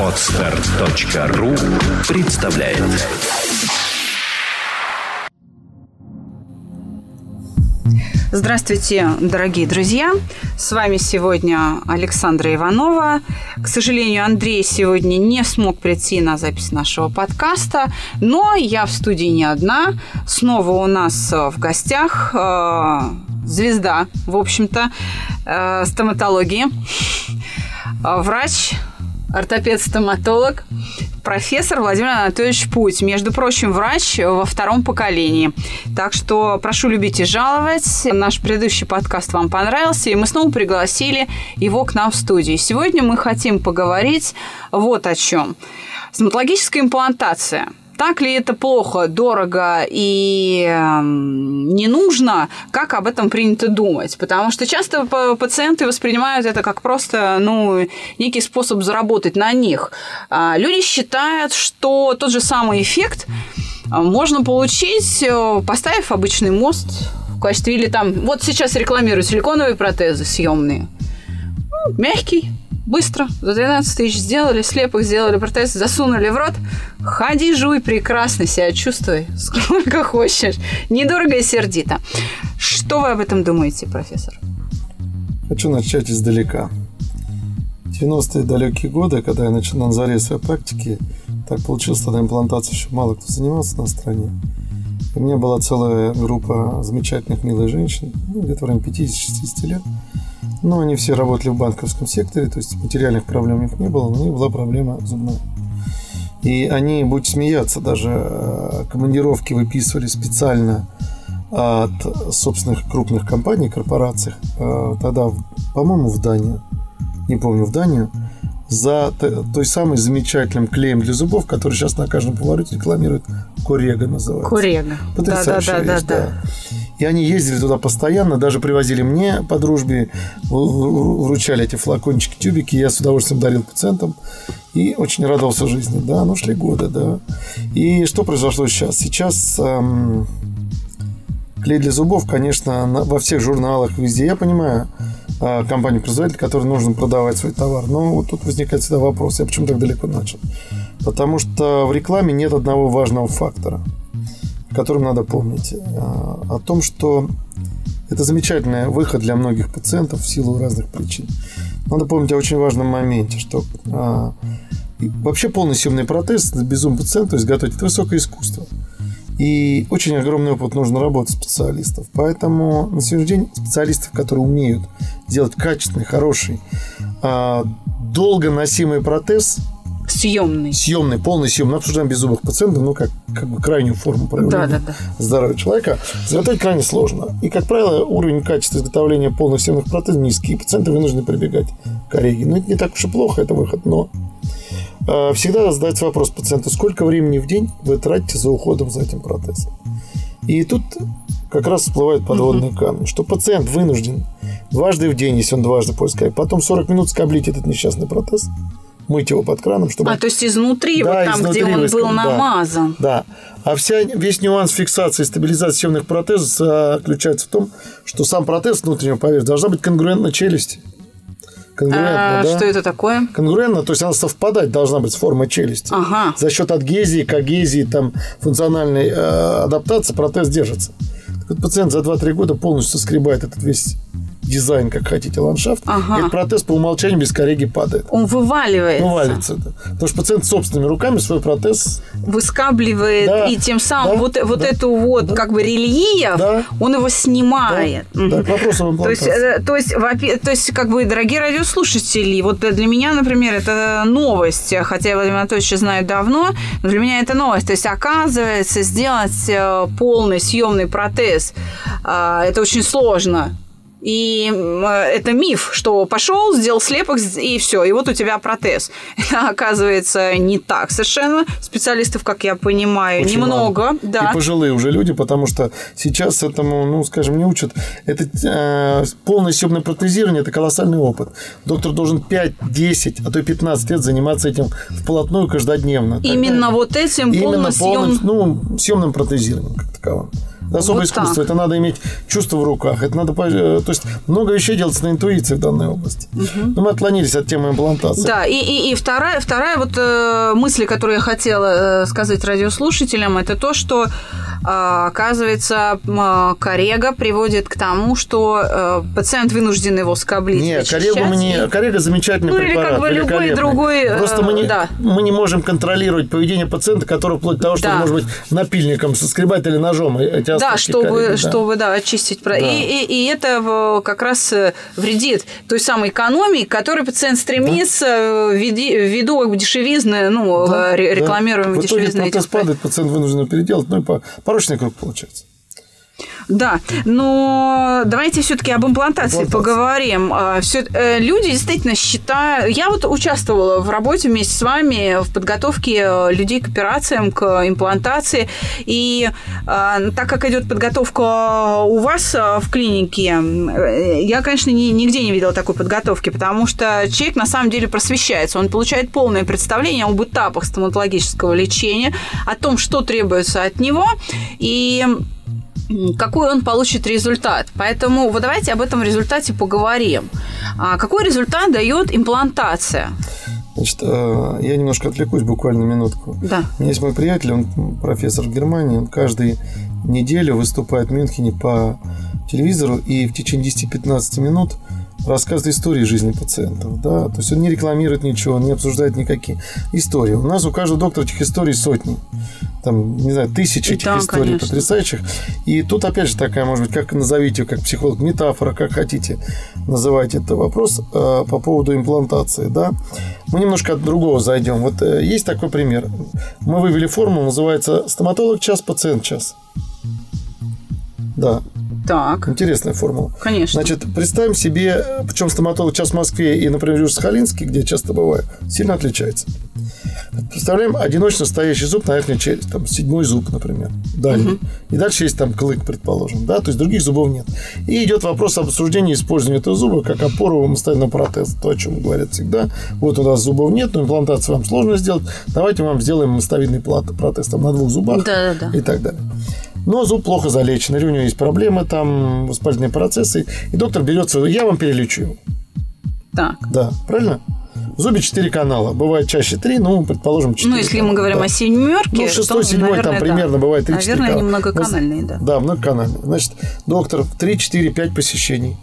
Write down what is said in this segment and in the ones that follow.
Отстар.ру представляет Здравствуйте, дорогие друзья! С вами сегодня Александра Иванова. К сожалению, Андрей сегодня не смог прийти на запись нашего подкаста, но я в студии не одна. Снова у нас в гостях э, звезда, в общем-то, э, стоматологии, э, врач, ортопед-стоматолог, профессор Владимир Анатольевич Путь. Между прочим, врач во втором поколении. Так что прошу любить и жаловать. Наш предыдущий подкаст вам понравился, и мы снова пригласили его к нам в студию. Сегодня мы хотим поговорить вот о чем. Стоматологическая имплантация – так ли это плохо, дорого и эм, не нужно, как об этом принято думать? Потому что часто пациенты воспринимают это как просто ну, некий способ заработать на них. А люди считают, что тот же самый эффект э, можно получить, э, поставив обычный мост в качестве или там... Вот сейчас рекламируют силиконовые протезы съемные. Ну, мягкий, Быстро, за 12 тысяч сделали, слепых сделали протез, засунули в рот. Ходи, жуй, прекрасно себя чувствуй, сколько хочешь. Недорого и сердито. Что вы об этом думаете, профессор? Хочу начать издалека. 90-е далекие годы, когда я начал на заре своей практики, так получилось, тогда имплантацией еще мало кто занимался на стране. И у меня была целая группа замечательных, милых женщин, ну, где-то в районе 50-60 лет, но они все работали в банковском секторе, то есть материальных проблем у них не было, но у них была проблема зубная. И они, будь смеяться, даже э, командировки выписывали специально от собственных крупных компаний, корпораций, э, тогда, по-моему, в Данию, не помню, в Данию, за той самой замечательным клеем для зубов, который сейчас на каждом повороте рекламирует. Корега называется. Корега. Да, да, да, да, да. И они ездили туда постоянно, даже привозили мне по дружбе, вручали эти флакончики, тюбики, я с удовольствием дарил пациентам и очень радовался жизни. Да, ну шли годы, да. И что произошло сейчас? Сейчас эм, клей для зубов, конечно, на, во всех журналах, везде. Я понимаю, э, компанию-производитель, который нужно продавать свой товар. Но вот тут возникает всегда вопрос, я почему так далеко начал? Потому что в рекламе нет одного важного фактора – которым надо помнить. А, о том, что это замечательный выход для многих пациентов в силу разных причин. Надо помнить о очень важном моменте, что а, вообще полный съемный протез без зум пациента изготовить – это высокое искусство. И очень огромный опыт нужно работать специалистов. Поэтому на сегодняшний день специалистов, которые умеют делать качественный, хороший, а, долго носимый протез – Съемный. Съемный, полный съем. Мы обсуждаем беззубых пациентов, ну, как, как бы крайнюю форму проявления да, да, да. здоровья человека. Изготовить крайне сложно. И, как правило, уровень качества изготовления полных съемных протезов низкий. И пациенты вынуждены прибегать к коррегии. Ну, это не так уж и плохо, это выход, но э, всегда задается вопрос пациенту, сколько времени в день вы тратите за уходом за этим протезом. И тут как раз всплывают подводные угу. камни, что пациент вынужден дважды в день, если он дважды пользуется, потом 40 минут скоблить этот несчастный протез, мыть его под краном, чтобы... А, то есть изнутри, да, вот там, изнутри где он выскоб... был намазан. Да, да. А вся, весь нюанс фиксации и стабилизации съемных протезов заключается в том, что сам протез внутреннего поверхности должна быть конгруентна челюсти. Конгруентно, а, да? Что это такое? Конгруентно, то есть она совпадать должна быть с формой челюсти. Ага. За счет адгезии, когезии, там, функциональной э, адаптации протез держится. Так вот, пациент за 2-3 года полностью соскребает этот весь дизайн, как хотите, ландшафт, ага. этот протез по умолчанию без корреги падает. Он вываливается. Вываливается. Да. Потому что пациент собственными руками свой протез... Выскабливает, да, и тем самым да, вот, вот да, эту вот да, как бы рельеф, да, он его снимает. Да, да, к вопросу то есть, э, то, есть, то есть, как бы, дорогие радиослушатели, вот для меня, например, это новость, хотя я Владимир Анатольевич знаю давно, но для меня это новость. То есть, оказывается, сделать э, полный съемный протез, э, это очень сложно. И это миф, что пошел, сделал слепок и все, и вот у тебя протез. Это оказывается не так совершенно. Специалистов, как я понимаю, Очень немного. Мало. Да. И пожилые уже люди, потому что сейчас этому, ну, скажем, не учат. Это э, полное съемное протезирование – это колоссальный опыт. Доктор должен 5, 10, а то и 15 лет заниматься этим вплотную каждодневно. Именно Тогда, вот этим именно полным, съем... ну, съемным протезированием как таковым. Это особое Вот искусство. так. Это надо иметь чувство в руках. Это надо, э, то есть много вещей делается на интуиции в данной области. Но мы отклонились от темы имплантации. Да, и, и, и вторая, вторая вот э, мысль, которую я хотела э, сказать радиослушателям, это то, что, э, оказывается, э, корега приводит к тому, что э, пациент вынужден его скоблить. Нет, коллегу мы не... Коллега замечательный Ну, или препарат, как бы любой другой, э, Просто мы не, да. мы не можем контролировать поведение пациента, который вплоть до того, что Да. он может быть напильником соскребать или ножом эти Да, остатки чтобы, коллеги, да. чтобы, да, очистить. Да. И, и, и это как раз э, вредит той самой экономии, к которой пациент стремится э, ввиди- ввиду дешевизны, ну, Да, э, ре- да. В итоге дешевизны протез этих падает, пациент вынужден переделать, ну и по- порочный круг получается. Да, но давайте все-таки об имплантации Имплантация. поговорим. А, всё- э, люди действительно считают... Я вот участвовала в работе вместе с вами в подготовке э, людей к операциям, к имплантации. И а, так как идет подготовка у вас а, в клинике, э, я, конечно, ни- нигде не видела такой подготовки, потому что человек на самом деле просвещается. Он получает полное представление об этапах стоматологического лечения, о том, что требуется от него. И какой он получит результат. Поэтому вот давайте об этом результате поговорим. А какой результат дает имплантация? Значит, э, я немножко отвлекусь буквально минутку. Да. У меня есть мой приятель, он профессор в Германии, он каждую неделю выступает в Мюнхене по телевизору и в течение 10-15 минут рассказывает истории жизни пациентов. Да? То есть он не рекламирует ничего, он не обсуждает никакие истории. У нас у каждого доктора этих историй сотни. Там, не знаю, тысячи этих Да, историй конечно. потрясающих. И тут, опять же, такая, может быть, как назовите, ее, как психолог, метафора, как хотите, называйте это вопрос э, по поводу имплантации, да. Мы немножко от другого зайдем. Вот э, есть такой пример. Мы вывели формулу, называется стоматолог час, пациент час. Да, Так, интересная формула. конечно. Значит, представим себе, причем стоматолог час в Москве и, например, Южно-Сахалинске, где я часто бываю, сильно отличается. Представляем одиночно стоящий зуб на верхней челюсти, там седьмой зуб, например, дальний. И дальше есть там клык, предположим, да, то есть других зубов нет. И идет вопрос об обсуждении использования этого зуба как опору самостоятельного протеза, то, о чем говорят всегда. Вот у нас зубов нет, но имплантацию вам сложно сделать, давайте вам сделаем мостовидный протез там на двух зубах Да-да-да. и так далее. Но зуб плохо залечен, или у него есть проблемы, там воспалительные процессы, и доктор берется, я вам перелечу его. Так. Да, правильно? В зубе 4 канала. Бывает чаще 3, ну, предположим, 4. Ну, если мы говорим о семерке, Ну, шестой, то, седьмой, наверное, там да. примерно бывает 3-4 Наверное, канала. они многоканальные, да. Да, многоканальные. Значит, доктор в 3, 4, 5 посещений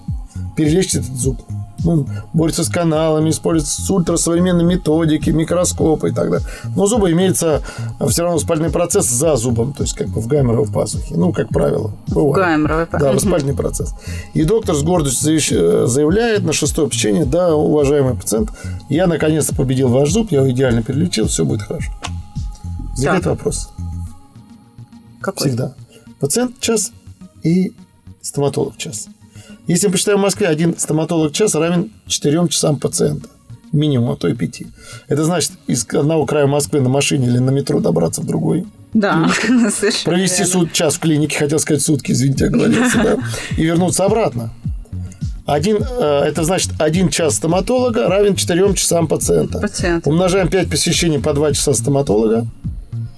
перелечит этот зуб. Ну, борется с каналами, использует ультрасовременные методики, микроскопы и так далее. Но у зуба имеется а, все равно воспальный процесс за зубом, то есть как бы в гайморовой пазухе. Ну, как правило. Бывает. Гайморовой Да, пазухе. воспальный процесс. И доктор с гордостью заявляет на шестое посещение, да, уважаемый пациент, я наконец-то победил ваш зуб, я его идеально перелечил, все будет хорошо. Так. вопрос. Какой? Всегда. Пациент час и стоматолог час. Если мы посчитаем в Москве, один стоматолог час равен 4 часам пациента. Минимум, а то и 5. Это значит, из одного края Москвы на машине или на метро добраться в другой. Да, совершенно Провести суд, час в клинике, хотел сказать сутки, извините, оговорился, да, и вернуться обратно. Один, э, это значит, один час стоматолога равен 4 часам пациента. Пациента. Умножаем 5 посещений по 2 часа стоматолога.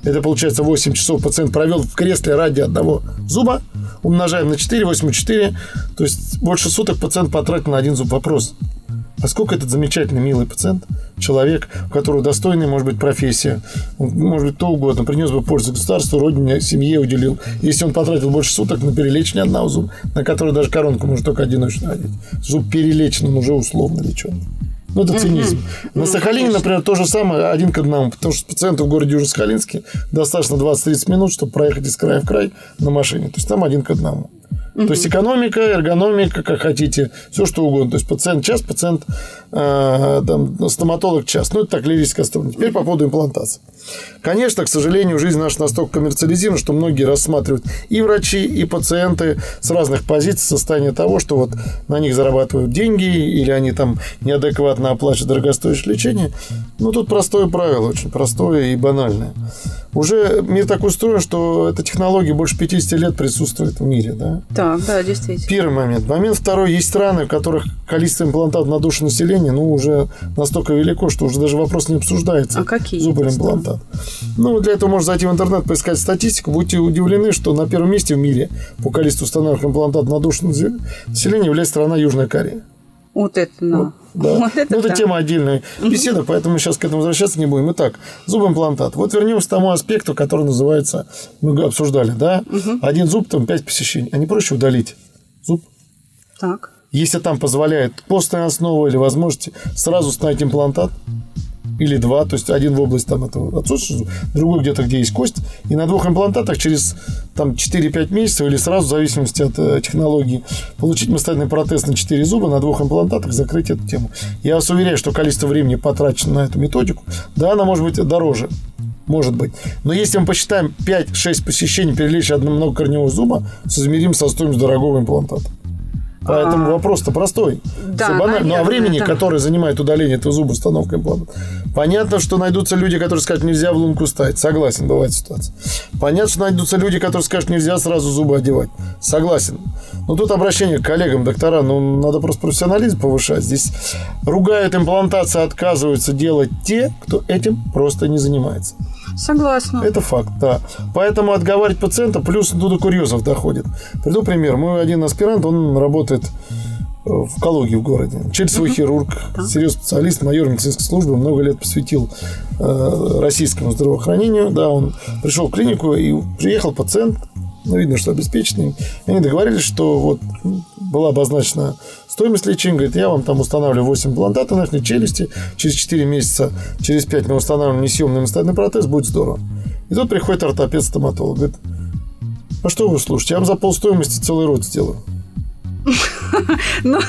Это получается 8 часов пациент провел в кресле ради одного зуба. Умножаем на 4, 8 4. То есть больше суток пациент потратил на один зуб. Вопрос. А сколько этот замечательный, милый пациент, человек, у которого достойная, может быть, профессия, он, может быть, то угодно, принес бы пользу государству, родине, семье уделил. Если он потратил больше суток на перелечение одного зуба, на который даже коронку может только одиночно одеть. Зуб перелечен, он уже условно лечен. Ну, это цинизм. На Сахалине, например, то же самое, один к одному. Потому что пациенту в городе Южно-Сахалинске достаточно 20-30 минут, чтобы проехать из края в край на машине. То есть там один к одному. То есть экономика, эргономика, как хотите, все что угодно. То есть пациент час, пациент, э, там, стоматолог час. Ну, это так лирическая сторона. Теперь по поводу имплантации. Конечно, к сожалению, жизнь наша настолько коммерциализирована, что многие рассматривают и врачи, и пациенты с разных позиций состояние того, что вот на них зарабатывают деньги, или они там неадекватно оплачивают дорогостоящее лечение. Ну, тут простое правило, очень простое и банальное. Уже мир так устроен, что эта технология больше 50 лет присутствует в мире, да? Так, да, действительно. Первый момент. Момент второй. Есть страны, в которых количество имплантатов на душу населения, ну, уже настолько велико, что уже даже вопрос не обсуждается. А какие Зубы имплантат. Ну, для этого можно зайти в интернет, поискать статистику. Будете удивлены, что на первом месте в мире по количеству установленных имплантатов на душу населения является страна Южная Корея. Вот это, да. Да. Вот это ну, это да. тема отдельной беседы, поэтому сейчас к этому возвращаться не будем. Итак, зубоимплантат. Вот вернемся к тому аспекту, который называется, мы обсуждали, да? Один зуб, там 5 посещений. А не проще удалить зуб? Так. Если там позволяет постная основа или возможности сразу ставить имплантат, или два, то есть один в область там этого отсутствия, другой где-то, где есть кость, и на двух имплантатах через там 4-5 месяцев или сразу, в зависимости от э, технологии, получить мастодный протез на 4 зуба, на двух имплантатах закрыть эту тему. Я вас уверяю, что количество времени потрачено на эту методику, да, она может быть дороже, может быть. Но если мы посчитаем 5-6 посещений перелечь одного многокорневого зуба, соизмерим со стоимостью дорогого имплантата. Поэтому вопрос-то простой. Да, банально. ну а времени, да. которое занимает удаление этого зуба установкой импланта. Понятно, что найдутся люди, которые скажут, нельзя в лунку ставить. Согласен, бывает ситуация. Понятно, что найдутся люди, которые скажут, нельзя сразу зубы одевать. Согласен. Но тут обращение к коллегам, доктора, ну, надо просто профессионализм повышать. Здесь ругают имплантации, отказываются делать те, кто этим просто не занимается. Согласна. Это факт, да. Поэтому отговаривать пациента, плюс ну, до курьезов доходит. Приду пример. Мой один аспирант, он работает э, в Калуге в городе. Челюстевой хирург, серьезный специалист, майор медицинской службы, много лет посвятил э, российскому здравоохранению. Да, он пришел в клинику и приехал пациент, ну, видно, что обеспеченный. Они договорились, что вот м, была обозначена стоимость лечения. Говорит, я вам там устанавливаю 8 имплантатов на челюсти. Через 4 месяца, через 5 мы устанавливаем несъемный имплантатный протез, будет здорово. И тут приходит ортопед-стоматолог. Говорит, а что вы слушаете? Я вам за полстоимости целый рот сделаю. Ну,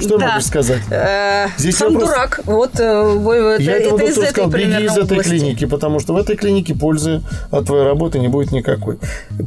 Что да. могу сказать? Э, Здесь Сам вопрос- дурак. Вот э, это, Я этому это из доктору этой сказал, беги из этой области. клиники, потому что в этой клинике пользы от твоей работы не будет никакой.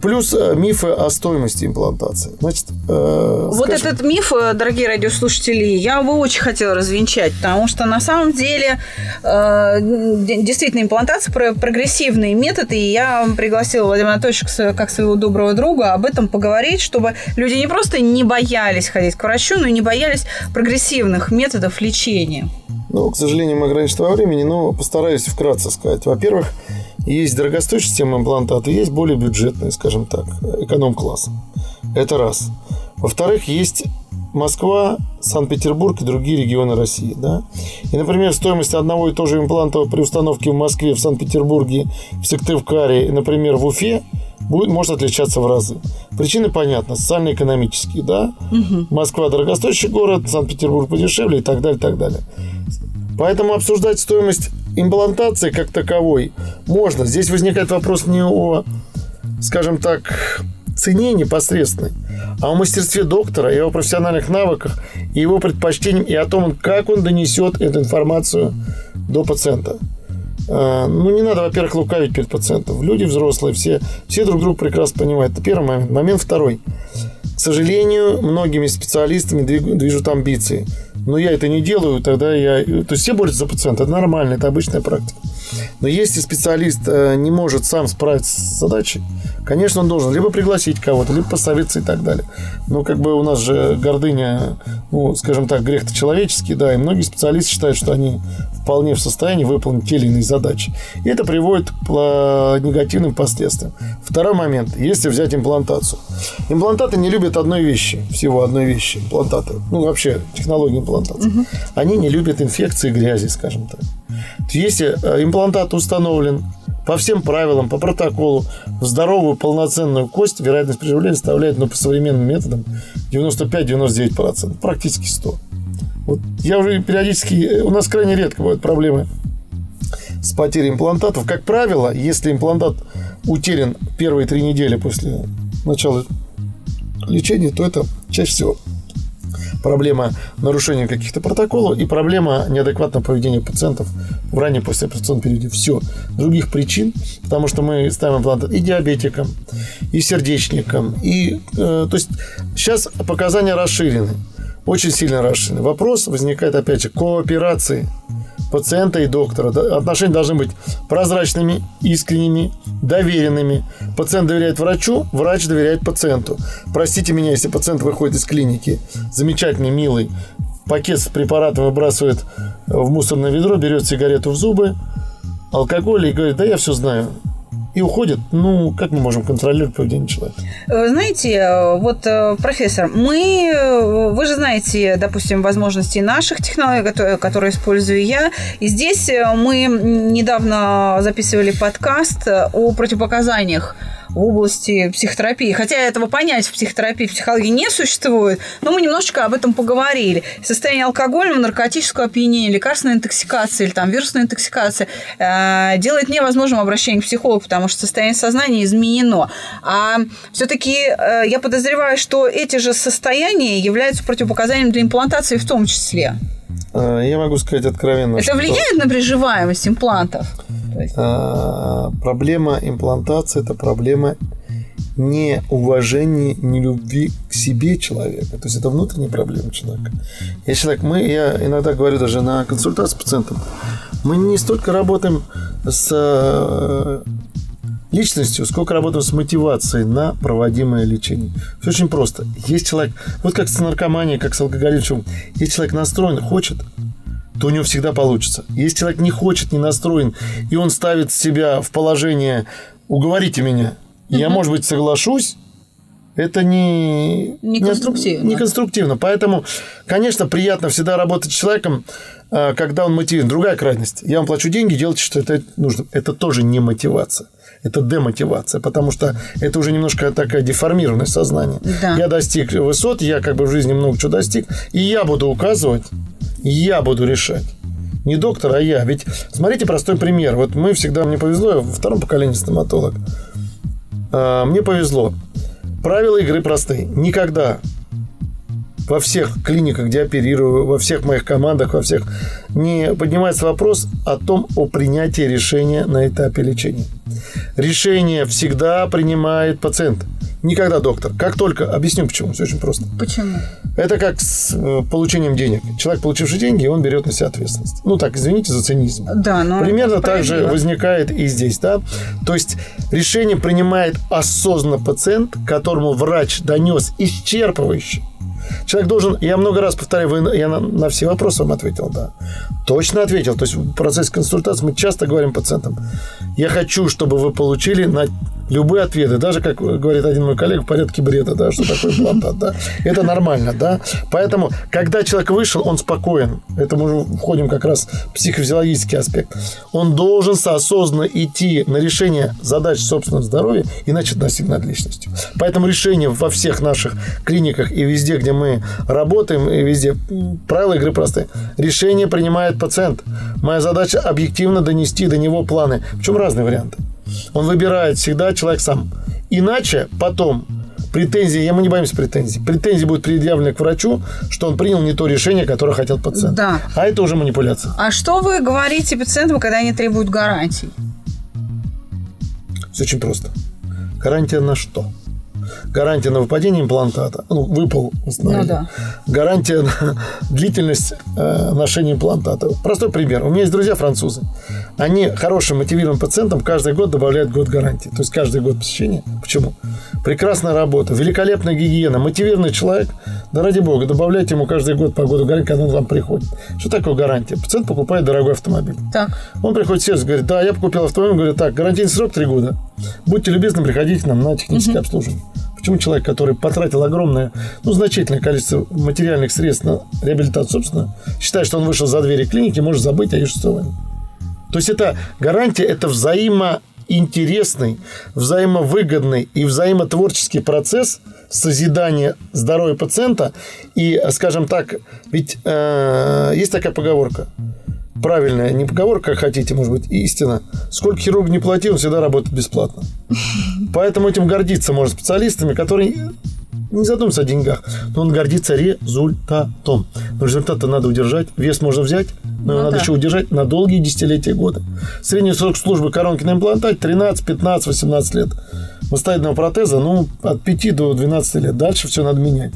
Плюс э, мифы о стоимости имплантации. Значит, э, Вот скажем, этот миф, дорогие радиослушатели, я бы очень хотела развенчать, потому что на самом деле э, действительно имплантация про- прогрессивный метод, и я пригласила Владимира Анатольевича как своего доброго друга об этом поговорить, чтобы люди не просто не боялись ходить к врачу, но и не боялись прогрессивных методов лечения. Ну, к сожалению, мы ограничены во времени, но постараюсь вкратце сказать. Во-первых, есть дорогостоящая система имплантата, есть более бюджетная, скажем так, эконом-класс. Это раз. Во-вторых, есть Москва, Санкт-Петербург и другие регионы России. Да? И, например, стоимость одного и того же импланта при установке в Москве, в Санкт-Петербурге, в Сыктывкаре и, например, в Уфе будет, может отличаться в разы. Причины понятны, социально-экономические. Да? Москва дорогостоящий город, Санкт-Петербург подешевле и так далее, и так далее. Поэтому обсуждать стоимость имплантации как таковой можно. Здесь возникает вопрос не о, скажем так, цене непосредственной, а о мастерстве доктора и о профессиональных навыках, и его предпочтениям, и о том, как он донесет эту информацию до пациента. Э, Ну, не надо, во-первых, лукавить перед пациентом. Люди взрослые, все, все друг друга прекрасно понимают. Это первый момент. Момент второй. К сожалению, многими специалистами движут амбиции. Но я это не делаю, тогда я... То есть все борются за пациента, это нормально, это обычная практика. Но если специалист э, не может сам справиться с задачей, конечно, он должен либо пригласить кого-то, либо посоветоваться и так далее. Но как бы у нас же гордыня, ну, скажем так, грех-то человеческий, да, и многие специалисты считают, что они вполне в состоянии выполнить те или иные задачи. И это приводит к негативным последствиям. Второй момент. Если взять имплантацию. Имплантаты не любят одной вещи, всего одной вещи, имплантаты. Ну, вообще, технологии имплантации. Они не любят инфекции грязи, скажем так. Если э, имплантат установлен по всем правилам, по протоколу, в здоровую полноценную кость, вероятность приживления составляет, ну, по современным методам, 95-99%, практически 100%. Вот я уже периодически... У нас крайне редко бывают проблемы с потерей имплантатов. Как правило, если имплантат утерян первые три недели после начала лечения, то это чаще всего проблема нарушения каких-то протоколов и проблема неадекватного поведения пациентов в раннем послеоперационном периоде. Все. Других причин, потому что мы ставим импланты и диабетикам, и сердечникам, и... э, то есть сейчас показания расширены, очень сильно расширены. Вопрос возникает, опять же, кооперации пациента и доктора. Отношения должны быть прозрачными, искренними, доверенными. Пациент доверяет врачу, врач доверяет пациенту. Простите меня, если пациент выходит из клиники, замечательный, милый, пакет с препаратом выбрасывает в мусорное ведро, берет сигарету в зубы, алкоголь и говорит, да я все знаю. И уходит. Ну, как мы можем контролировать поведение человека? Э, Знаете, э, вот, э, профессор, мы, вы же знаете, допустим, возможности наших технологий, которые, использую я. И здесь мы недавно записывали подкаст о противопоказаниях в области психотерапии. Хотя этого понятия в психотерапии, в психологии не существует, но мы немножечко об этом поговорили. Состояние алкогольного, наркотического опьянения, лекарственная интоксикация или там вирусная интоксикация э, делает невозможным обращение к психологу, потому что состояние сознания изменено. А все-таки э, я подозреваю, что эти же состояния являются противопоказанием для имплантации в том числе. А, Я могу сказать откровенно, Это что, влияет на приживаемость имплантов? Есть- а, проблема имплантации – это проблема неуважения, нелюбви к себе человека. То есть это внутренняя проблема человека. Я человек, мы, я иногда говорю даже на консультации с пациентом, мы не столько работаем с э, личностью, сколько работаем с мотивацией на проводимое лечение. Все очень просто. Есть человек, вот как с наркоманией, как с алкоголизмом, если человек настроен, хочет, то у него всегда получится. Если человек не хочет, не настроен, и он ставит себя в положение «уговорите меня», я, может быть, соглашусь, это не... Не конструктивно. Не конструктивно. Поэтому, конечно, приятно всегда работать с человеком, а, когда он мотивирован. Другая крайность. Я вам плачу деньги, делайте, что это нужно. Это тоже не мотивация. Это демотивация, потому что это уже немножко такая деформированность сознания. Да. Я достиг высот, я как бы в жизни много чего достиг, и я буду указывать, и я буду решать. Не доктор, а я. Ведь смотрите простой пример. Вот мы всегда, мне повезло, я во втором поколении стоматолог. А, Мне повезло. Правила игры простые. Никогда во всех клиниках, где оперирую, во всех моих командах, во всех, не поднимается вопрос о том, о принятии решения на этапе лечения. Решение всегда принимает пациент. Никогда доктор. Как только... Объясню почему. Все очень просто. Почему? Это как с э, получением денег. Человек, получивший деньги, он берет на себя ответственность. Ну так, извините за цинизм. Да, но Примерно так же возникает и здесь, да. То есть решение принимает осознанно пациент, которому врач донес исчерпывающе. Человек должен, я много раз повторяю, вы- я на, на все вопросы вам ответил, да. Точно ответил. То есть в процессе консультации мы часто говорим пациентам, я хочу, чтобы вы получили на любые ответы, даже, как говорит один мой коллега, в порядке бреда, да, что такое имплантат, да. Это нормально, да. Поэтому, когда человек вышел, он спокоен. Это мы входим как раз в психофизиологический аспект. Он должен осознанно идти на решение задач собственного здоровья, иначе достиг над личностью. Поэтому решение во всех наших клиниках и везде, где мы работаем, и везде правила игры простые. Решение принимает пациент. Моя задача объективно донести до него планы. Причем разные варианты. Он выбирает всегда человек сам. Иначе потом претензии, я мы не боимся претензий. Претензии будут предъявлены к врачу, что он принял не то решение, которое хотел пациент. Да. А это уже манипуляция. А что вы говорите пациентам, когда они требуют гарантий? Все очень просто. Гарантия на что? Гарантия на выпадение имплантата. Ну, выпал. Ну да. Гарантия на длительность э, ношения имплантата. Простой пример. У меня есть друзья французы. Они хорошим мотивированным пациентам каждый год добавляют год гарантии. То есть каждый год посещения. Почему? Прекрасная работа, великолепная гигиена, мотивированный человек. Да ради бога, добавляйте ему каждый год по году гарантии, когда он вам приходит. Что такое гарантия? Пациент покупает дорогой автомобиль. Так. Он приходит в сервис, говорит, да, я покупил автомобиль, говорит, так, гарантийный срок 3 года. Будьте любезны, приходите к нам на техническое обслуживание. Почему человек, который потратил огромное, ну, значительное количество материальных средств на реабилитацию собственно, считает, что он вышел за двери клиники, может забыть о ее существовании? То есть это гарантия, это взаимоинтересный, взаимовыгодный и взаимотворческий процесс созидания здоровья пациента. И, скажем так, ведь э, есть такая поговорка, правильная, не поговорка, как хотите, может быть, истина. Сколько хирург не платил, он всегда работает бесплатно. Поэтому этим гордиться можно специалистами, которые не задумываются о деньгах, но он гордится результатом. Но результат надо удержать, вес можно взять, но его Ну надо да. еще удержать на долгие десятилетия годы. Средний срок службы коронки на имплантате 13, 15, 18 лет. Мастоидного протеза, ну, от 5 до 12 лет. Дальше все надо менять.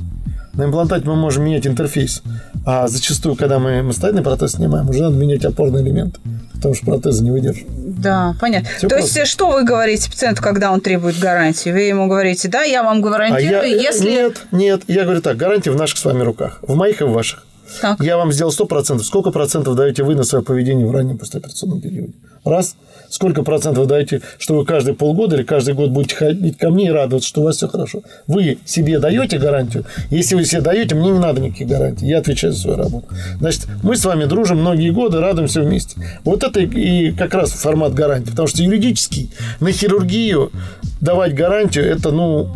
На имплантате мы можем менять интерфейс. А зачастую, когда мы мастодонный протез снимаем, уже надо менять опорные элементы, потому что протезы не выдержат. Да, понятно. Всё То просто. есть, что вы говорите пациенту, когда он требует гарантии? Вы ему говорите, да, я вам А гарантирую, я... если... Нет, нет. Я говорю так, гарантия в наших с вами руках. В моих и в ваших. Так. Я вам сделал 100%. Сколько процентов даете вы на свое поведение в раннем послеоперационном периоде? Раз. Сколько процентов даете, что вы каждые полгода или каждый год будете ходить ко мне и радоваться, что у вас все хорошо? Вы себе даете гарантию? Если вы себе даете, мне не надо никаких гарантий. Я отвечаю за свою работу. Значит, мы с вами дружим многие годы, радуемся вместе. Вот это и как раз формат гарантии. Потому что юридический на хирургию давать гарантию, это, ну,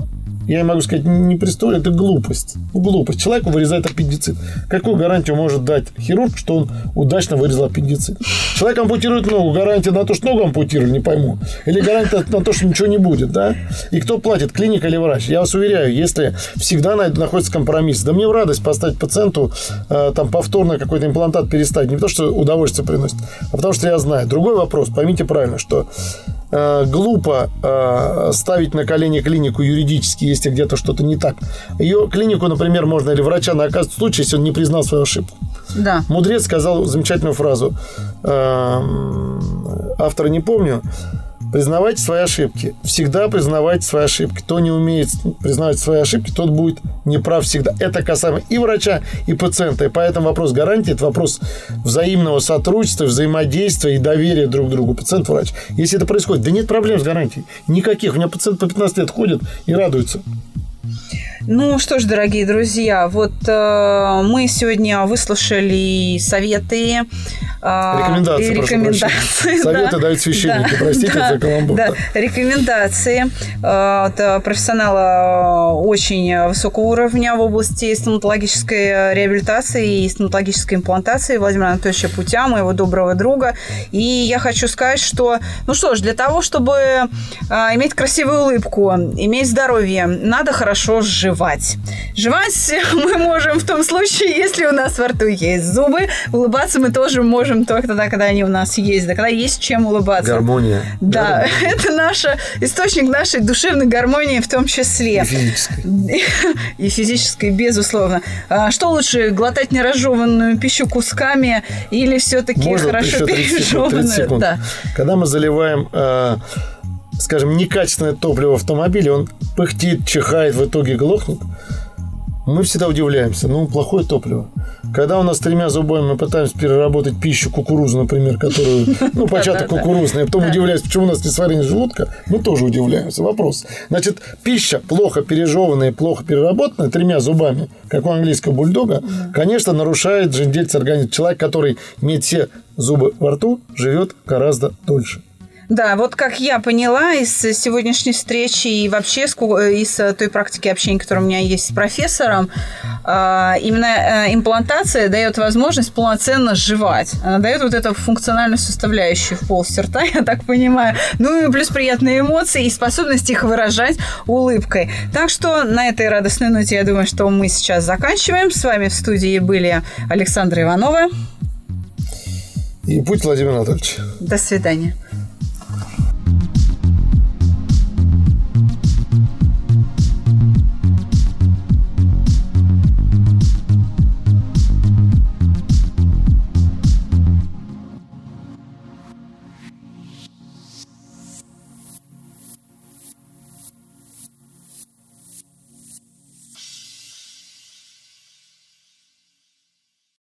я не могу сказать, не преступление, это глупость. Глупость. Человеку вырезает аппендицит. Какую гарантию может дать хирург, что он удачно вырезал аппендицит? Человек ампутирует ногу. Гарантия на то, что ногу ампутировали, не пойму. Или гарантия на то, что ничего не будет, да? И кто платит, клиника или врач? Я вас уверяю, если всегда на- находится компромисс. Да мне в радость поставить пациенту э, там повторно какой-то имплантат переставить. Не потому, что удовольствие приносит, а потому, что я знаю. Другой вопрос, поймите правильно, что э, глупо э, ставить на колени клинику юридически, если где-то что-то не так. Ее клинику, например, можно или врача наказать в случае, если он не признал свою ошибку. Да. Мудрец сказал замечательную фразу. Эм, Автора не помню. Признавайте свои ошибки. Всегда признавайте свои ошибки. Кто не умеет признавать свои ошибки, тот будет неправ всегда. Это касаемо и врача, и пациента. И поэтому вопрос гарантии – это вопрос взаимного сотрудничества, взаимодействия и доверия друг к другу. Пациент-врач. Если это происходит, да нет проблем с гарантией. Никаких. У меня пациент по 15 лет ходит и радуется. Ну что ж, дорогие друзья, вот э, мы сегодня выслушали советы, э, Рекомендации, рекомендации. прощения. Советы дают священники, простите да, за каламбур. Да, рекомендации э, от э, профессионала очень высокого уровня в области стоматологической реабилитации и стоматологической имплантации Владимира Анатольевича Путя, моего доброго друга. И я хочу сказать, что, ну что ж, для того, чтобы э, иметь красивую улыбку, иметь здоровье, надо хорошо жевать. Жевать мы можем в том случае, если у нас во рту есть зубы. Улыбаться мы тоже можем только тогда, когда они у нас есть, да, когда есть чем улыбаться. Гармония. Да, это наш источник нашей душевной гармонии в том числе. И физической. И физической, безусловно. А Что лучше, глотать неразжеванную пищу кусками или все-таки хорошо еще 30 секунд, 30 пережеванную? Да. Когда мы заливаем, э, скажем, некачественное топливо в автомобиле, он пыхтит, чихает, в итоге глохнет, мы всегда удивляемся. Ну, плохое топливо. Когда у нас тремя зубами мы пытаемся переработать пищу, кукурузу, например, которую, ну, початок кукурузная, а потом удивляемся, почему у нас несварение желудка, мы тоже удивляемся. Вопрос. Значит, пища плохо пережеванная, плохо переработанная тремя зубами, как у английского бульдога, конечно, нарушает жизнедельца организма. Человек, который имеет все зубы во рту, живет гораздо дольше. Да, вот как я поняла из сегодняшней встречи и вообще э, из э, той практики общения, которая у меня есть с профессором, а, именно э, имплантация дает возможность полноценно жевать. Она дает вот эту функциональную составляющую в полости рта, я так понимаю. Ну и плюс приятные эмоции и способность их выражать улыбкой. Так что на этой радостной ноте я думаю, что мы сейчас заканчиваем. С вами в студии были Александра Иванова. И путь Владимир Анатольевич. До свидания.